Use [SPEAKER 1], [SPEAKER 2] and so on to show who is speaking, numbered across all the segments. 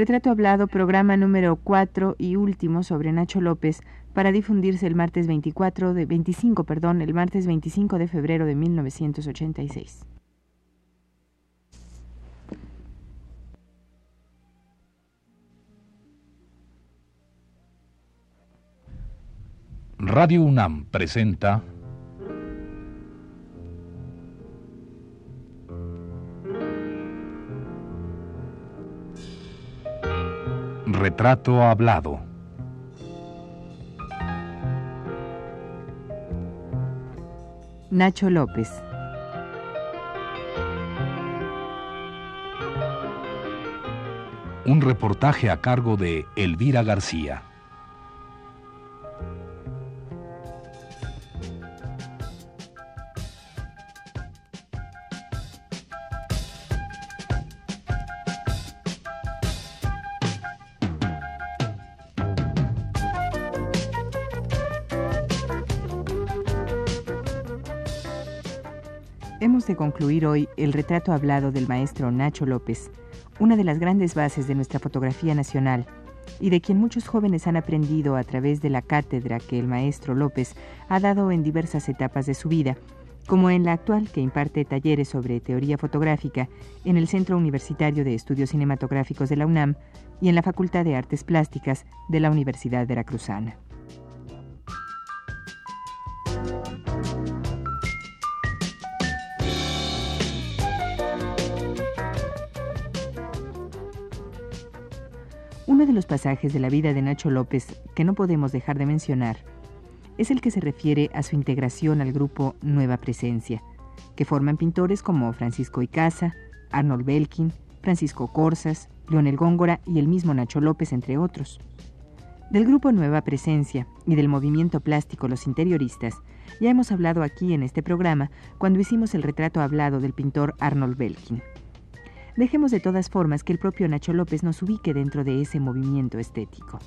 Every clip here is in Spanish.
[SPEAKER 1] Retrato Hablado, programa número 4 y último sobre Nacho López, para difundirse el martes 24 de 25, perdón, el martes 25 de febrero de 1986.
[SPEAKER 2] Radio UNAM presenta Retrato Hablado.
[SPEAKER 1] Nacho López.
[SPEAKER 2] Un reportaje a cargo de Elvira García.
[SPEAKER 1] Hemos de concluir hoy el retrato hablado del maestro Nacho López, una de las grandes bases de nuestra fotografía nacional y de quien muchos jóvenes han aprendido a través de la cátedra que el maestro López ha dado en diversas etapas de su vida, como en la actual que imparte talleres sobre teoría fotográfica en el Centro Universitario de Estudios Cinematográficos de la UNAM y en la Facultad de Artes Plásticas de la Universidad Veracruzana. Uno de los pasajes de la vida de Nacho López que no podemos dejar de mencionar es el que se refiere a su integración al grupo Nueva Presencia, que forman pintores como Francisco Icaza, Arnold Belkin, Francisco Corsas, Leonel Góngora y el mismo Nacho López, entre otros. Del grupo Nueva Presencia y del movimiento plástico Los Interioristas ya hemos hablado aquí en este programa cuando hicimos el retrato hablado del pintor Arnold Belkin. Dejemos de todas formas que el propio Nacho López nos ubique dentro de ese movimiento estético.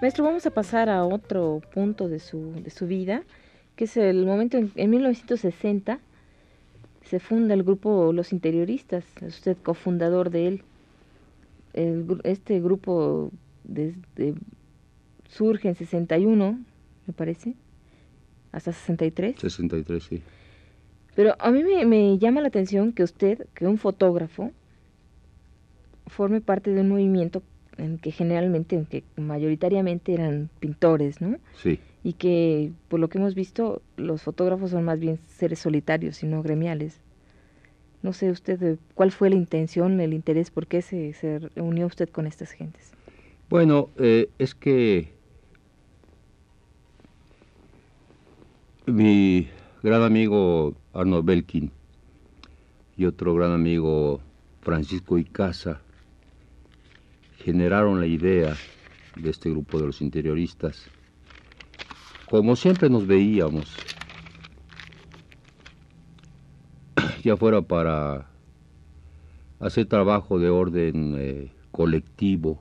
[SPEAKER 3] Maestro, vamos a pasar a otro punto de su, vida, que es el momento en, en 1960 se funda el grupo Los Interioristas, es usted cofundador de él este grupo desde, surge en 61, me parece, hasta 63.
[SPEAKER 4] 63, sí.
[SPEAKER 3] Pero a mí me, me, llama la atención que usted, que un fotógrafo, forme parte de un movimiento en que generalmente, en que mayoritariamente eran pintores, ¿no?
[SPEAKER 4] Sí.
[SPEAKER 3] Y que, por lo que hemos visto, los fotógrafos son más bien seres solitarios y no gremiales. No sé usted eh, cuál fue la intención, el interés, por qué se, se unió usted con estas gentes.
[SPEAKER 4] Bueno, eh, es que mi gran amigo Arnold Belkin y otro gran amigo Francisco Icaza generaron la idea de este grupo de los interioristas. Como siempre nos veíamos fuera para hacer trabajo de orden eh, colectivo.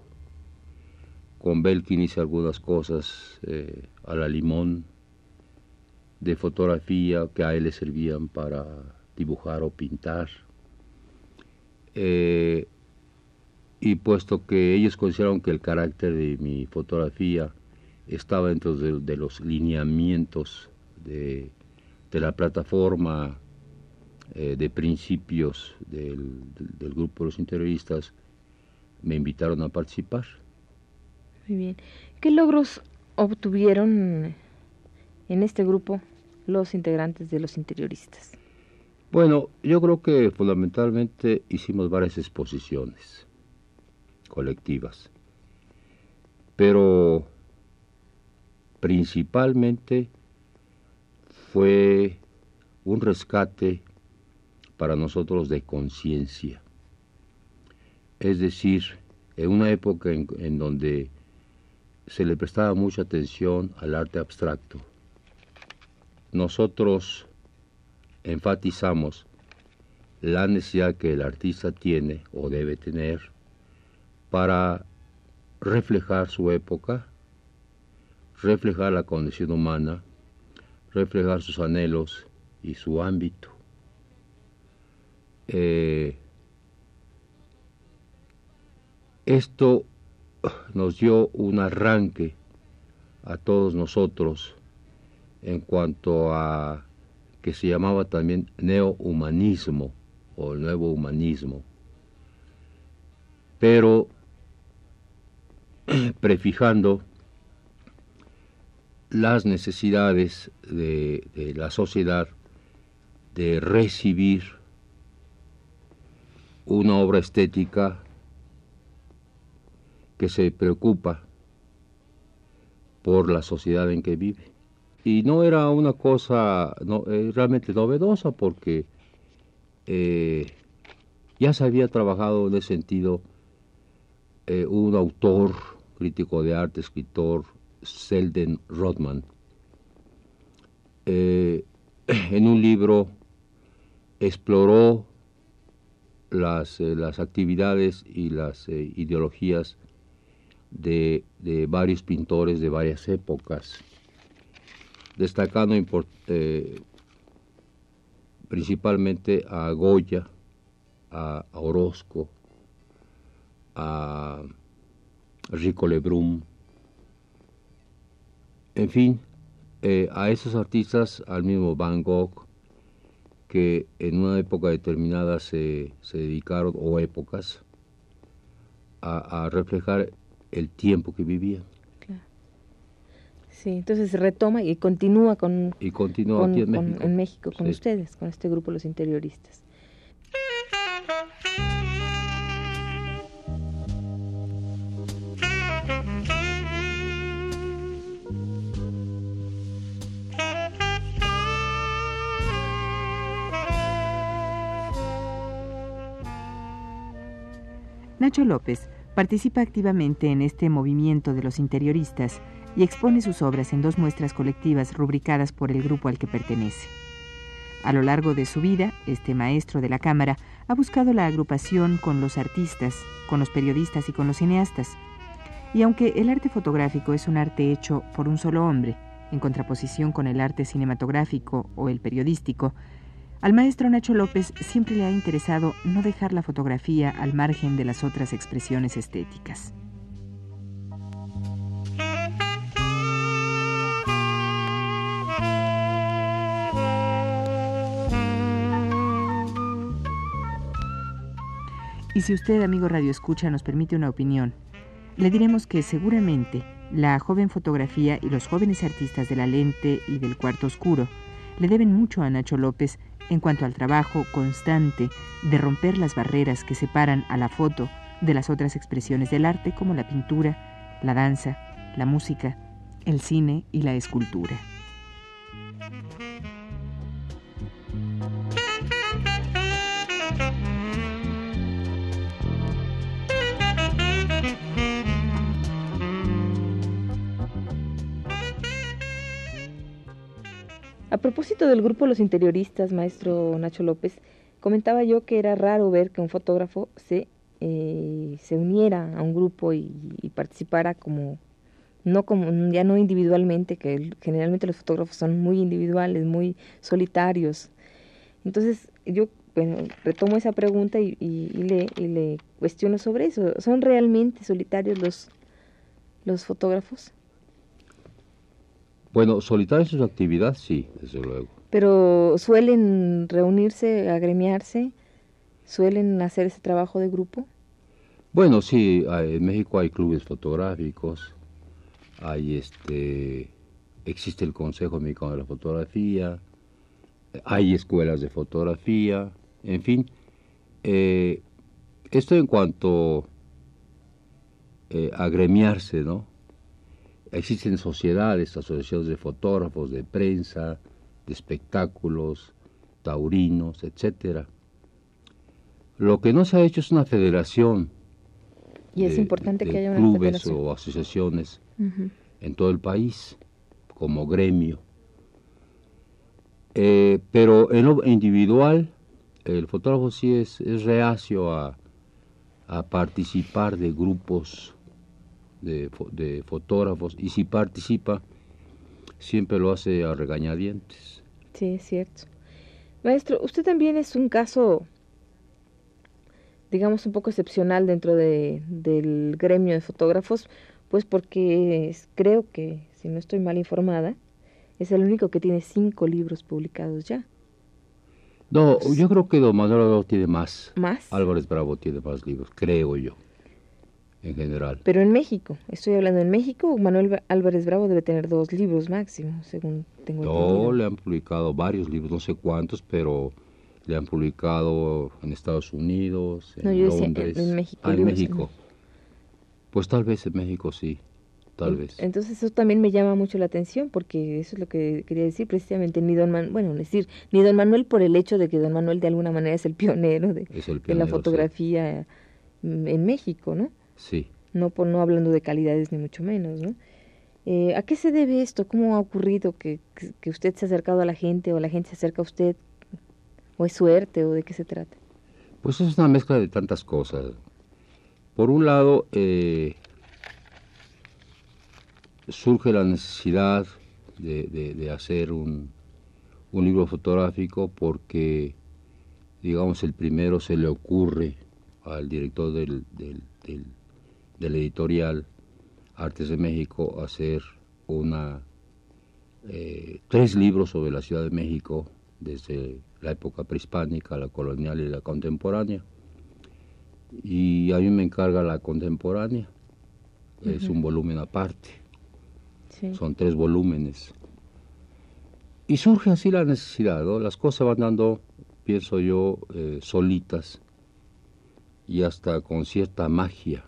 [SPEAKER 4] Con Belkin hice algunas cosas eh, a la limón de fotografía que a él le servían para dibujar o pintar. Eh, y puesto que ellos consideraron que el carácter de mi fotografía estaba dentro de, los lineamientos de, de la plataforma eh, de principios del, del, grupo de los interioristas me invitaron a participar.
[SPEAKER 3] Muy bien. ¿Qué logros obtuvieron en este grupo los integrantes de los interioristas?
[SPEAKER 4] Bueno, yo creo que fundamentalmente hicimos varias exposiciones colectivas, pero principalmente fue un rescate para nosotros de conciencia. Es decir, en una época en, donde se le prestaba mucha atención al arte abstracto, nosotros enfatizamos la necesidad que el artista tiene o debe tener para reflejar su época, reflejar la condición humana, reflejar sus anhelos y su ámbito. Eh, esto nos dio un arranque a todos nosotros en cuanto a que se llamaba también neohumanismo o el nuevo humanismo. Pero prefijando las necesidades de, de, la sociedad de recibir una obra estética que se preocupa por la sociedad en que vive. Y no era una cosa no, eh, realmente novedosa porque eh, ya se había trabajado en ese sentido eh, un autor, crítico de arte, escritor, Selden Rodman. en un libro exploró las, las actividades y las ideologías de, varios pintores de varias épocas, destacando eh, principalmente a Goya, a, Orozco, a Rico Lebrun, en fin, eh, a esos artistas, al mismo Van Gogh, que en una época determinada se, dedicaron, o épocas, a reflejar el tiempo que vivían.
[SPEAKER 3] Sí, entonces retoma y continúa con,
[SPEAKER 4] y continúa aquí en, México.
[SPEAKER 3] en México, con ustedes, con este grupo Los Interioristas.
[SPEAKER 1] Nacho López Participa activamente en este movimiento de los interioristas y expone sus obras en dos muestras colectivas rubricadas por el grupo al que pertenece. A lo largo de su vida, este maestro de la cámara ha buscado la agrupación con los artistas, con los periodistas y con los cineastas. Y aunque el arte fotográfico es un arte hecho por un solo hombre, en contraposición con el arte cinematográfico o el periodístico, al maestro Nacho López siempre le ha interesado no dejar la fotografía al margen de las otras expresiones estéticas. Y si usted, amigo Radio Escucha, nos permite una opinión, le diremos que seguramente la joven fotografía y los jóvenes artistas de la lente y del cuarto oscuro le deben mucho a Nacho López en cuanto al trabajo constante de romper las barreras que separan a la foto de las otras expresiones del arte como la pintura, la danza, la música, el cine y la escultura.
[SPEAKER 3] A propósito del grupo Los Interioristas, maestro Nacho López, comentaba yo que era raro ver que un fotógrafo se, eh, se uniera a un grupo y, participara como, no como, ya no individualmente, que generalmente los fotógrafos son muy individuales, muy solitarios. Entonces yo bueno, retomo esa pregunta y, le, y le cuestiono sobre eso. ¿Son realmente solitarios los, los fotógrafos?
[SPEAKER 4] Bueno, solitarios en su actividad, sí, desde luego.
[SPEAKER 3] Pero suelen reunirse, agremiarse, suelen hacer ese trabajo de grupo.
[SPEAKER 4] Bueno, sí, en México hay clubes fotográficos, hay este, existe el Consejo Mexicano de la Fotografía, hay escuelas de fotografía, en fin. Eh, esto en cuanto eh, a agremiarse, ¿no? Existen sociedades, asociaciones de fotógrafos, de prensa, de espectáculos, taurinos, etcétera. Lo que no se ha hecho es una federación.
[SPEAKER 3] Y es importante que haya una
[SPEAKER 4] clubes o asociaciones en todo el país como gremio. Eh, pero en lo individual, el fotógrafo sí es, es reacio a, a participar de grupos de, de fotógrafos y si participa, siempre lo hace a regañadientes.
[SPEAKER 3] Sí, es cierto. Maestro, usted también es un caso, digamos, un poco excepcional dentro de, del gremio de fotógrafos, pues porque creo que, si no estoy mal informada, es el único que tiene cinco libros publicados ya.
[SPEAKER 4] No, yo creo que don Manuel Bravo tiene más.
[SPEAKER 3] ¿Más?
[SPEAKER 4] Álvarez Bravo tiene más libros, creo yo, en general.
[SPEAKER 3] Pero en México, estoy hablando en México, Manuel Álvarez Bravo debe tener dos libros máximo, según tengo entendido.
[SPEAKER 4] No, le han publicado varios libros, no sé cuántos, pero le han publicado en Estados Unidos, en
[SPEAKER 3] No, yo decía,
[SPEAKER 4] Londres.
[SPEAKER 3] en México,
[SPEAKER 4] Ah, en
[SPEAKER 3] en
[SPEAKER 4] México. Pues tal vez en México sí, tal vez.
[SPEAKER 3] Entonces eso también me llama mucho la atención porque eso es lo que quería decir precisamente ni don Manuel, bueno, decir ni don Manuel por el hecho de que don Manuel de alguna manera es el pionero de,
[SPEAKER 4] Es el
[SPEAKER 3] de
[SPEAKER 4] pionero,
[SPEAKER 3] la
[SPEAKER 4] sí.
[SPEAKER 3] fotografía mm, en México, ¿no?
[SPEAKER 4] Sí.
[SPEAKER 3] No por no hablando de calidades ni mucho menos, ¿no? Eh, ¿A qué se debe esto? ¿Cómo ha ocurrido que, que, usted se ha acercado a la gente o la gente se acerca a usted? ¿O es suerte o de qué se trata?
[SPEAKER 4] Pues es una mezcla de tantas cosas. Por un lado, eh, surge la necesidad de, de- de hacer un, un libro fotográfico porque, digamos, el primero se le ocurre al director del, del, del- del editorial Artes de México hacer una eh, tres libros sobre la Ciudad de México desde la época prehispánica, la colonial y la contemporánea. Y a mí me encarga la contemporánea. Es un volumen aparte,
[SPEAKER 3] Sí.
[SPEAKER 4] son tres volúmenes. Y surge así la necesidad, ¿no? Las cosas van dando, pienso yo, eh, solitas y hasta con cierta magia.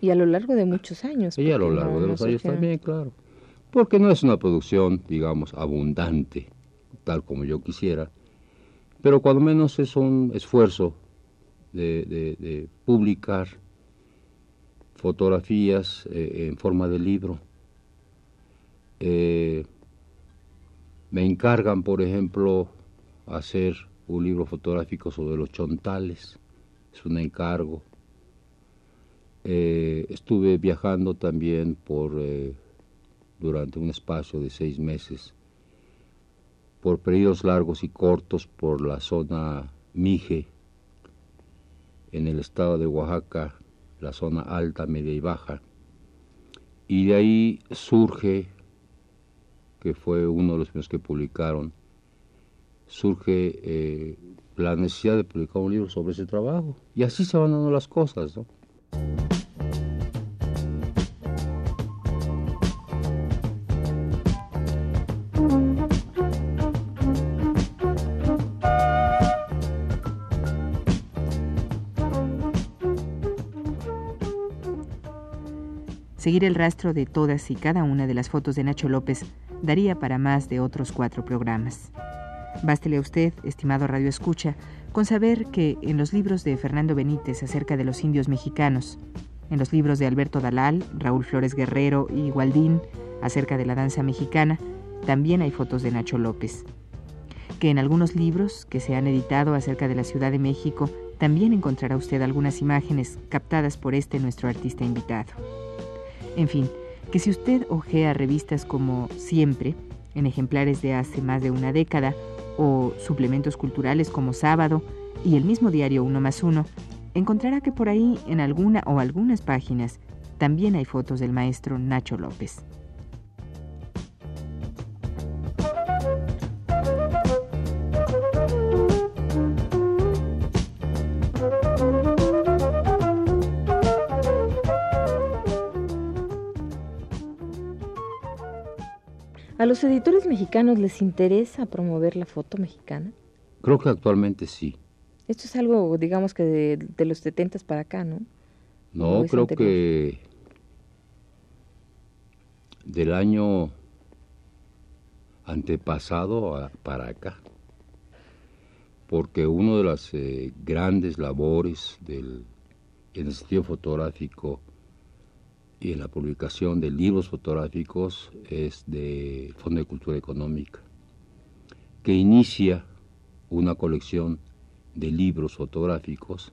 [SPEAKER 3] Y a lo largo de muchos años.
[SPEAKER 4] Y a lo largo
[SPEAKER 3] no-
[SPEAKER 4] de
[SPEAKER 3] no
[SPEAKER 4] los años también, claro. Porque no es una producción, digamos, abundante, tal como yo quisiera, pero cuando menos es un esfuerzo de, de- de publicar fotografías eh, en forma de libro. Eh, me encargan, por ejemplo, hacer un libro fotográfico sobre los chontales, es un encargo. Eh, estuve viajando también por eh, durante un espacio de seis meses, por periodos largos y cortos por la zona Mije, en el estado de Oaxaca, la zona alta, media y baja. Y de ahí surge, que fue uno de los primeros que publicaron, surge eh, la necesidad de publicar un libro sobre ese trabajo. Y así se van dando las cosas, ¿no?
[SPEAKER 1] Seguir el rastro de todas y cada una de las fotos de Nacho López daría para más de otros cuatro programas. Bástele a usted, estimado Radio Escucha, con saber que en los libros de Fernando Benítez acerca de los indios mexicanos, en los libros de Alberto Dalal, Raúl Flores Guerrero y Gualdín acerca de la danza mexicana, también hay fotos de Nacho López. Que en algunos libros que se han editado acerca de la Ciudad de México, también encontrará usted algunas imágenes captadas por este nuestro artista invitado. En fin, que si usted ojea revistas como Siempre, en ejemplares de hace más de una década, o suplementos culturales como Sábado y el mismo diario Uno más Uno, encontrará que por ahí, en alguna o algunas páginas, también hay fotos del maestro Nacho López.
[SPEAKER 3] ¿A los editores mexicanos les interesa promover la foto mexicana?
[SPEAKER 4] Creo que actualmente sí.
[SPEAKER 3] Esto es algo, digamos que de, de los 70 para acá, ¿no?
[SPEAKER 4] No,
[SPEAKER 3] ¿O es
[SPEAKER 4] creo
[SPEAKER 3] anterior?
[SPEAKER 4] que del año antepasado a- para acá. Porque una de las eh, grandes labores del, en el sentido fotográfico y en la publicación de libros fotográficos es del Fondo de Cultura Económica, que inicia una colección de libros fotográficos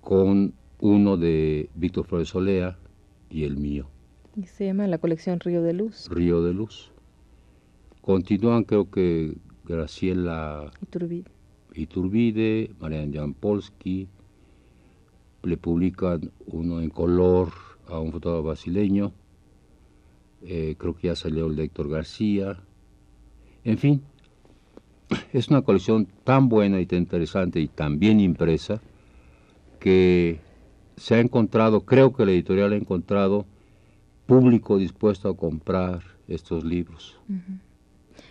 [SPEAKER 4] con uno de Víctor Flores Solea y el mío.
[SPEAKER 3] Y se llama la colección Río de Luz.
[SPEAKER 4] Río de Luz. Continúan creo que Graciela
[SPEAKER 3] Iturbide,
[SPEAKER 4] Iturbide Marian Jampolsky, le publican uno en color a un fotógrafo brasileño, eh, creo que ya salió el de Héctor García, en fin, es una colección tan buena y tan interesante y tan bien impresa que se ha encontrado, creo que la editorial ha encontrado público dispuesto a comprar estos libros.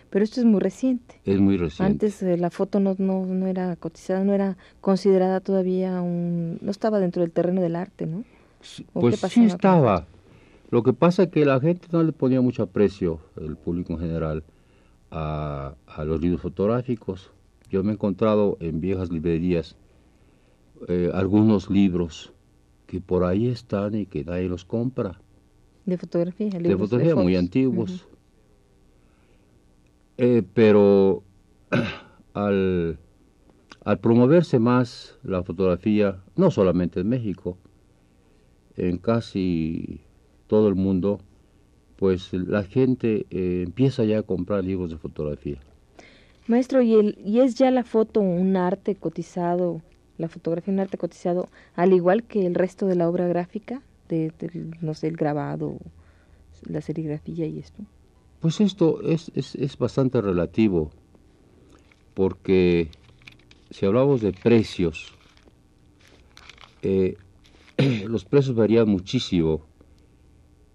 [SPEAKER 3] Pero esto es muy reciente.
[SPEAKER 4] Es muy reciente.
[SPEAKER 3] Antes eh, la foto no, no, no, era cotizada, no era considerada todavía un... no estaba dentro del terreno del arte, ¿no?
[SPEAKER 4] Pues sí estaba. Lo que pasa es que la gente no le ponía mucho aprecio, el público en general, a, los libros fotográficos. Yo me he encontrado en viejas librerías eh, algunos libros que por ahí están y que nadie los compra.
[SPEAKER 3] De fotografía,
[SPEAKER 4] de fotografía muy antiguos. Eh, pero al, al promoverse más la fotografía, no solamente en México, en casi todo el mundo, pues la gente eh, empieza ya a comprar libros de fotografía.
[SPEAKER 3] Maestro, ¿y, el, ¿y es ya la foto un arte cotizado, la fotografía un arte cotizado, al igual que el resto de la obra gráfica, de, no sé, el grabado, la serigrafía y esto?
[SPEAKER 4] Pues esto es, es, es bastante relativo, porque si hablamos de precios, eh, los precios varían muchísimo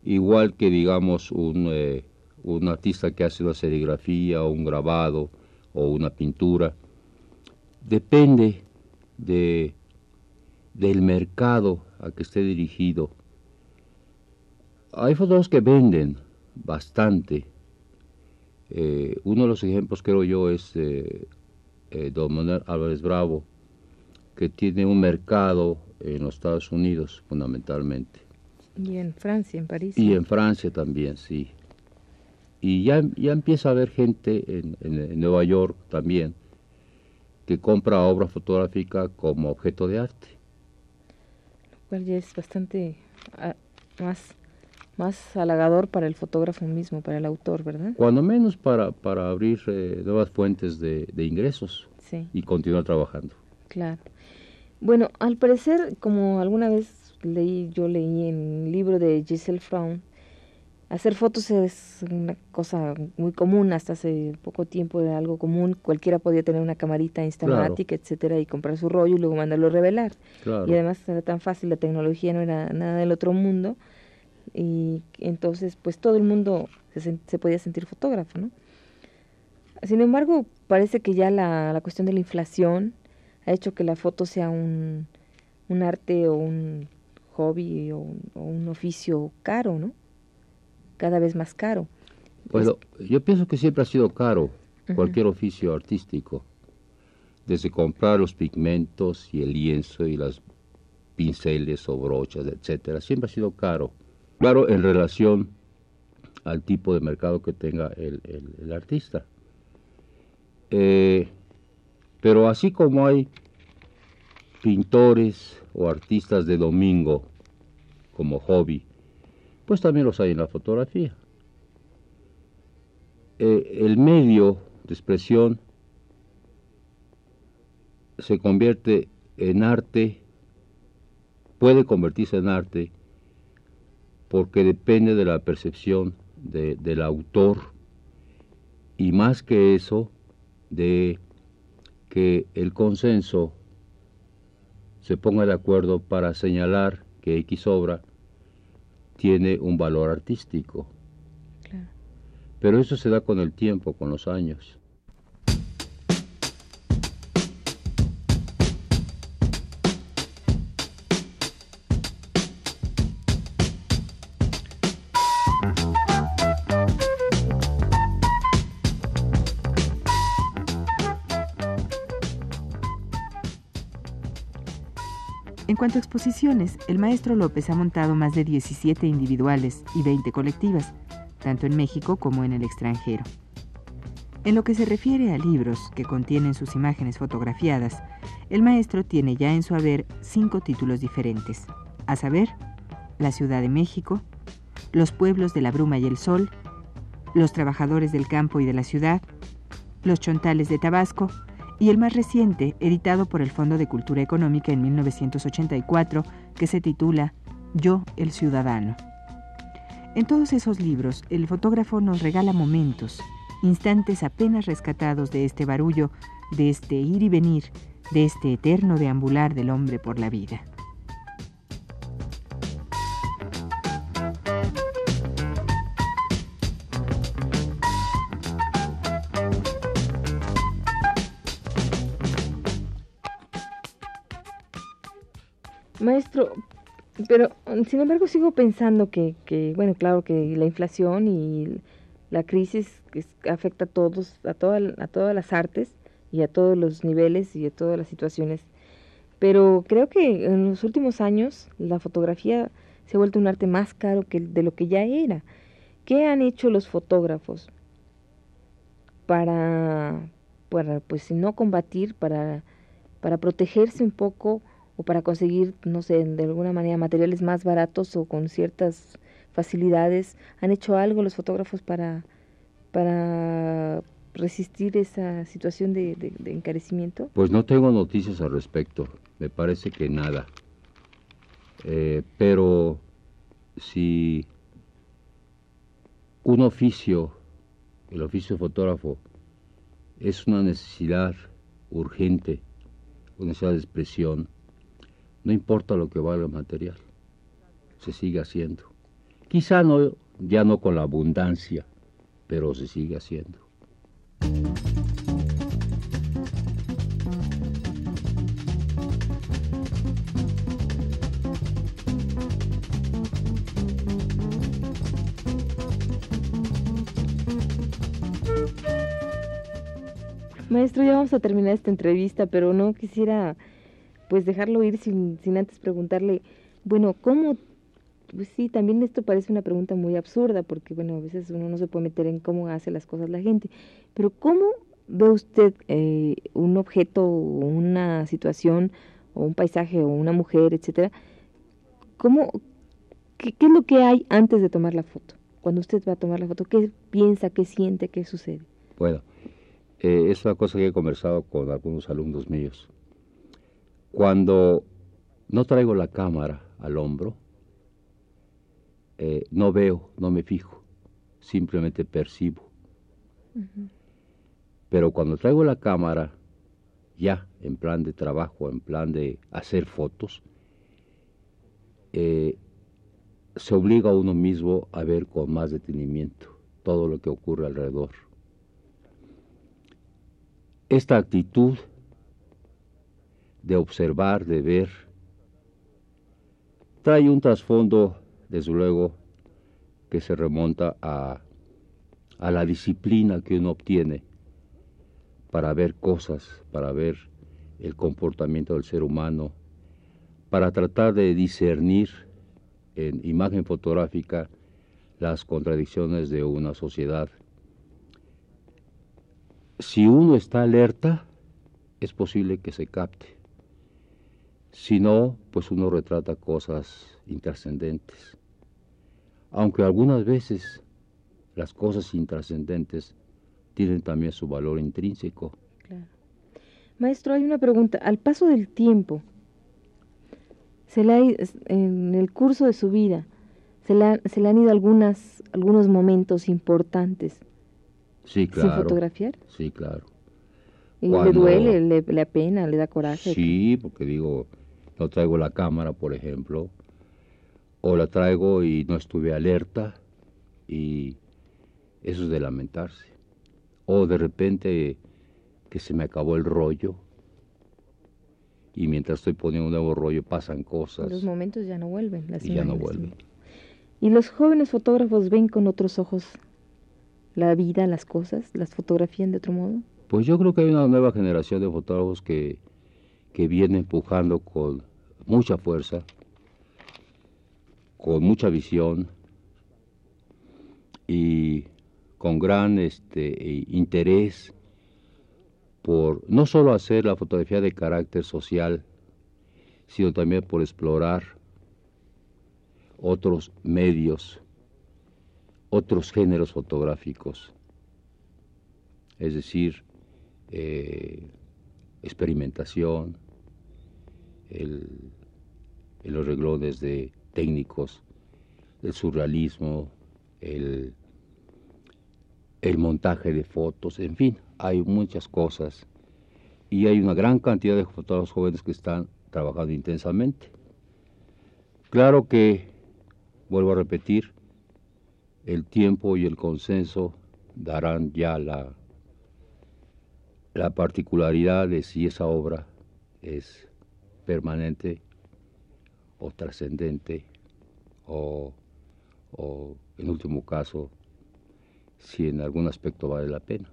[SPEAKER 4] igual que digamos un, eh, un artista que hace una serigrafía o un grabado o una pintura, depende de, del mercado a que esté dirigido. Hay fotógrafos que venden bastante. Eh, uno de los ejemplos creo yo es eh, Don Manuel Álvarez Bravo, que tiene un mercado en los Estados Unidos fundamentalmente.
[SPEAKER 3] Y en Francia, en París.
[SPEAKER 4] Y en Francia también, sí. Y ya, ya empieza a haber gente en, Nueva York también que compra obra fotográfica como objeto de arte.
[SPEAKER 3] Lo cual ya es bastante ah, más, más halagador para el fotógrafo mismo, para el autor, ¿verdad?
[SPEAKER 4] Cuando menos para, para abrir eh, nuevas fuentes de, de ingresos y continuar trabajando.
[SPEAKER 3] Claro. Bueno, al parecer, como alguna vez leí, yo leí en el libro de Giselle Fraun, hacer fotos es una cosa muy común, hasta hace poco tiempo era algo común, cualquiera podía tener una camarita instamática, etcétera, y comprar su rollo y luego mandarlo a revelar. Y además era tan fácil, la tecnología no era nada del otro mundo, y entonces pues todo el mundo se, se podía sentir fotógrafo, ¿no? Sin embargo, parece que ya la, la cuestión de la inflación ha hecho que la foto sea un, un arte o un hobby o un, oficio caro, ¿no? Cada vez más caro.
[SPEAKER 4] Bueno, yo pienso que siempre ha sido caro cualquier oficio artístico, desde comprar los pigmentos y el lienzo y las pinceles o brochas, etcétera, siempre ha sido caro. Claro, en relación al tipo de mercado que tenga el, artista. Eh, pero así como hay pintores o artistas de domingo como hobby, pues también los hay en la fotografía. Eh, el medio de expresión se convierte en arte, puede convertirse en arte, porque depende de la percepción del autor y más que eso, de que el consenso se ponga de acuerdo para señalar que X obra tiene un valor artístico. Pero eso se da con el tiempo, con los años.
[SPEAKER 1] Cuanto a exposiciones, el maestro López ha montado más de 17 individuales y 20 colectivas, tanto en México como en el extranjero. En lo que se refiere a libros que contienen sus imágenes fotografiadas, el maestro tiene ya en su haber cinco títulos diferentes, a saber, La Ciudad de México, Los pueblos de la bruma y el sol, Los trabajadores del campo y de la ciudad, Los chontales de Tabasco y el más reciente, editado por el Fondo de Cultura Económica en 1984, que se titula Yo el Ciudadano. En todos esos libros, el fotógrafo nos regala momentos, instantes apenas rescatados de este barullo, de este ir y venir, de este eterno deambular del hombre por la vida.
[SPEAKER 3] Maestro, pero sin embargo sigo pensando que, bueno, claro que la inflación y la crisis afecta a todos, a, toda, a todas las artes y a todos los niveles y a todas las situaciones. Pero creo que en los últimos años la fotografía se ha vuelto un arte más caro que de lo que ya era. ¿Qué han hecho los fotógrafos para, para pues no combatir, para, para protegerse un poco o para conseguir, no sé, de alguna manera materiales más baratos o con ciertas facilidades? ¿Han hecho algo los fotógrafos para, para resistir esa situación de, encarecimiento?
[SPEAKER 4] Pues no tengo noticias al respecto, me parece que nada. Eh, pero si un oficio, el oficio fotógrafo, es una necesidad urgente, una necesidad de expresión, no importa lo que valga el material, se sigue haciendo. Quizá no, ya no con la abundancia, pero se sigue haciendo.
[SPEAKER 3] Maestro, ya vamos a terminar esta entrevista, pero no quisiera pues dejarlo ir sin, sin antes preguntarle, bueno, ¿cómo pues sí, también esto parece una pregunta muy absurda, porque bueno, a veces uno no se puede meter en cómo hace las cosas la gente, pero ¿cómo ve usted eh, un objeto una situación o un paisaje o una mujer, etcétera? ¿Cómo, qué, es lo que hay antes de tomar la foto? Cuando usted va a tomar la foto, ¿qué piensa, qué siente, qué sucede?
[SPEAKER 4] Bueno, eh, es una cosa que he conversado con algunos alumnos míos. Cuando no traigo la cámara al hombro, eh, no veo, no me fijo, simplemente percibo. Pero cuando traigo la cámara, ya en plan de trabajo, en plan de hacer fotos, eh, se obliga a uno mismo a ver con más detenimiento todo lo que ocurre alrededor. Esta actitud de observar, de ver, trae un trasfondo desde luego que se remonta a, a la disciplina que uno obtiene para ver cosas, para ver el comportamiento del ser humano, para tratar de discernir en imagen fotográfica las contradicciones de una sociedad. Si uno está alerta, es posible que se capte. Si no, pues uno retrata cosas intrascendentes. Aunque algunas veces las cosas intrascendentes tienen también su valor intrínseco.
[SPEAKER 3] Maestro, hay una pregunta. Al paso del tiempo, se le en el curso de su vida, se le, se le han ido algunas, algunos momentos importantes.
[SPEAKER 4] Sí, claro.
[SPEAKER 3] ¿Sin fotografiar?
[SPEAKER 4] Sí, claro.
[SPEAKER 3] ¿Y le duele, le, le apena, le da coraje?
[SPEAKER 4] Sí, porque digo, no traigo la cámara, por ejemplo, o la traigo y no estuve alerta y eso es de lamentarse. O de repente que se me acabó el rollo y mientras estoy poniendo un nuevo rollo pasan cosas.
[SPEAKER 3] Los momentos ya no vuelven.
[SPEAKER 4] y ya no vuelven.
[SPEAKER 3] ¿Y los jóvenes fotógrafos ven con otros ojos la vida, las cosas, las fotografían de otro modo?
[SPEAKER 4] Pues yo creo que hay una nueva generación de fotógrafos que, que viene empujando con mucha fuerza con mucha visión y con gran este, interés por no solo hacer la fotografía de carácter social, sino también por explorar otros medios, otros géneros fotográficos, es decir, eh, experimentación, el, los reglones de técnicos, el surrealismo, el, el montaje de fotos, en fin, hay muchas cosas y hay una gran cantidad de fotógrafos jóvenes que están trabajando intensamente. Claro que, vuelvo a repetir, el tiempo y el consenso darán ya la, la particularidad de si esa obra es permanente o trascendente o, en último caso, si en algún aspecto vale la pena.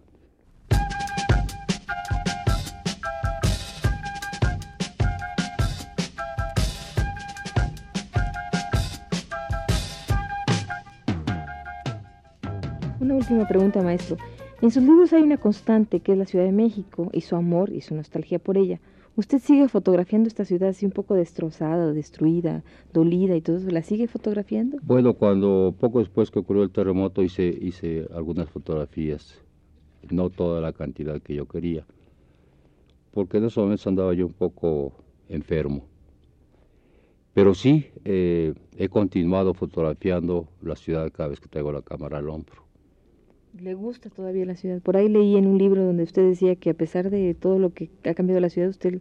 [SPEAKER 3] Una última pregunta, maestro. En sus libros hay una constante que es la Ciudad de México y su amor y su nostalgia por ella. ¿Usted sigue fotografiando esta ciudad así un poco destrozada, destruida, dolida y todo eso? ¿La sigue fotografiando?
[SPEAKER 4] Bueno, cuando poco después que ocurrió el terremoto hice, hice algunas fotografías, no toda la cantidad que yo quería, porque en esos momentos andaba yo un poco enfermo. Pero sí, eh, he continuado fotografiando la ciudad cada vez que traigo la cámara al hombro
[SPEAKER 3] le gusta todavía la ciudad. Por ahí leí en un libro donde usted decía que a pesar de todo lo que ha cambiado la ciudad, usted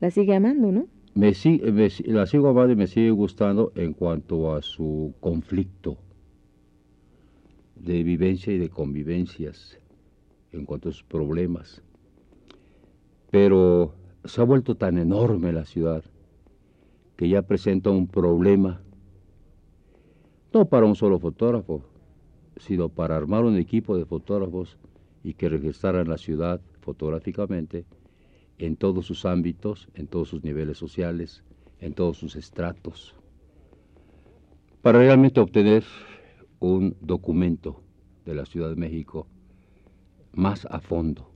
[SPEAKER 3] la sigue amando, ¿no?
[SPEAKER 4] Me, me, la sigo amando y me sigue gustando en cuanto a su conflicto de vivencia y de convivencias, en cuanto a sus problemas. Pero se ha vuelto tan enorme la ciudad que ya presenta un problema, no para un solo fotógrafo, sino para armar un equipo de fotógrafos y que registraran la ciudad fotográficamente en todos sus ámbitos, en todos sus niveles sociales, en todos sus estratos, para realmente obtener un documento de la Ciudad de México más a fondo.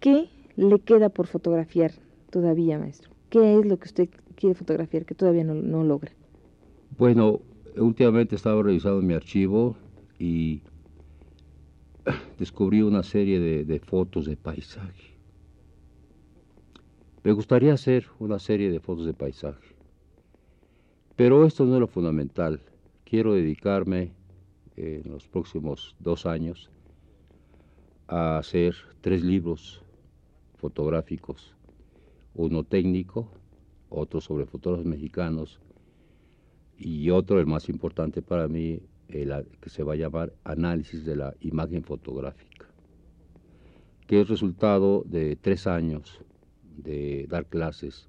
[SPEAKER 3] ¿Qué le queda por fotografiar todavía, maestro? ¿Qué es lo que usted quiere fotografiar que todavía no, no logra?
[SPEAKER 4] Bueno, últimamente he estado revisando mi archivo y descubrí una serie de, fotos de paisaje. Me gustaría hacer una serie de fotos de paisaje, pero esto no es lo fundamental. Quiero dedicarme en los próximos dos años a hacer tres libros fotográficos, uno técnico, otro sobre fotógrafos mexicanos y otro, el más importante para mí, que se va a llamar análisis de la imagen fotográfica, que es resultado de tres años de dar clases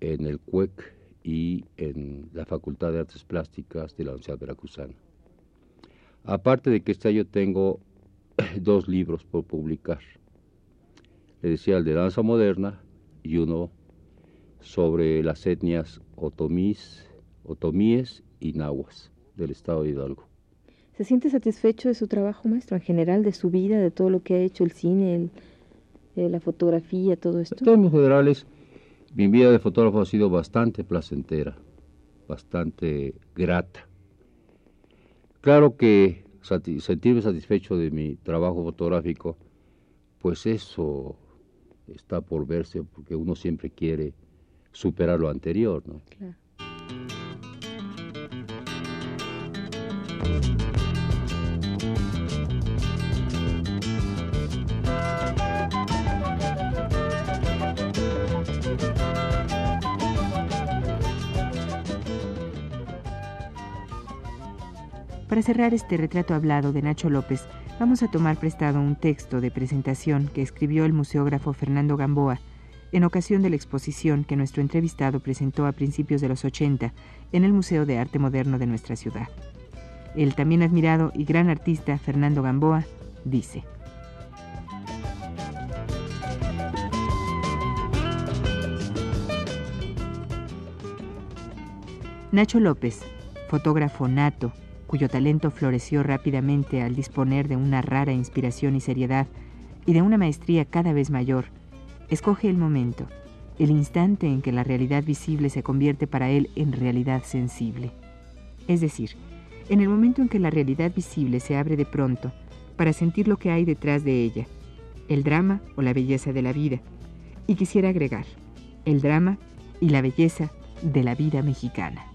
[SPEAKER 4] en el CUEC y en la Facultad de Artes Plásticas de la Universidad Veracruzana. Aparte de que este año tengo dos libros por publicar. Le decía el de danza moderna y uno sobre las etnias otomíes, otomíes y nahuas del Estado de Hidalgo.
[SPEAKER 3] ¿Se siente satisfecho de su trabajo, maestro, en general, de su vida, de todo lo que ha hecho el cine, eh, la fotografía, todo esto? En
[SPEAKER 4] términos generales, mi vida de fotógrafo ha sido bastante placentera, bastante grata. Claro que sentirme satisfecho de mi trabajo fotográfico, pues eso está por verse, porque uno siempre quiere superar lo anterior, ¿no? Claro.
[SPEAKER 1] Para cerrar este retrato hablado de Nacho López, vamos a tomar prestado un texto de presentación que escribió el museógrafo Fernando Gamboa en ocasión de la exposición que nuestro entrevistado presentó a principios de los 80 en el Museo de Arte Moderno de nuestra ciudad. El también admirado y gran artista Fernando Gamboa dice, Nacho López, fotógrafo nato, cuyo talento floreció rápidamente al disponer de una rara inspiración y seriedad y de una maestría cada vez mayor, escoge el momento, el instante en que la realidad visible se convierte para él en realidad sensible. Es decir, en el momento en que la realidad visible se abre de pronto para sentir lo que hay detrás de ella, el drama o la belleza de la vida. Y quisiera agregar, el drama y la belleza de la vida mexicana.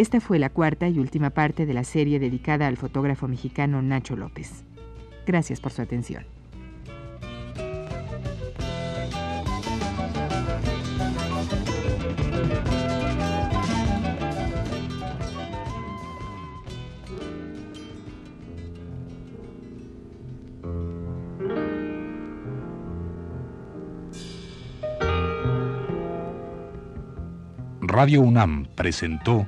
[SPEAKER 1] Esta fue la cuarta y última parte de la serie dedicada al fotógrafo mexicano Nacho López. Gracias por su atención.
[SPEAKER 2] Radio UNAM presentó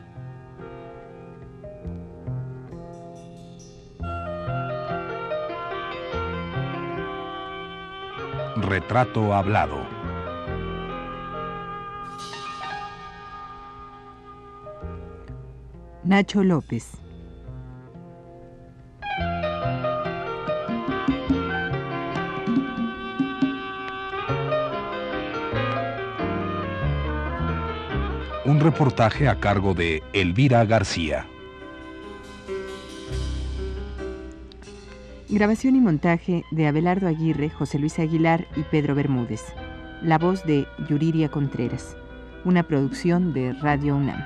[SPEAKER 2] Retrato Hablado.
[SPEAKER 1] Nacho López.
[SPEAKER 2] Un reportaje a cargo de Elvira García.
[SPEAKER 1] Grabación y montaje de Abelardo Aguirre, José Luis Aguilar y Pedro Bermúdez. La voz de Yuriria Contreras. Una producción de Radio UNAM.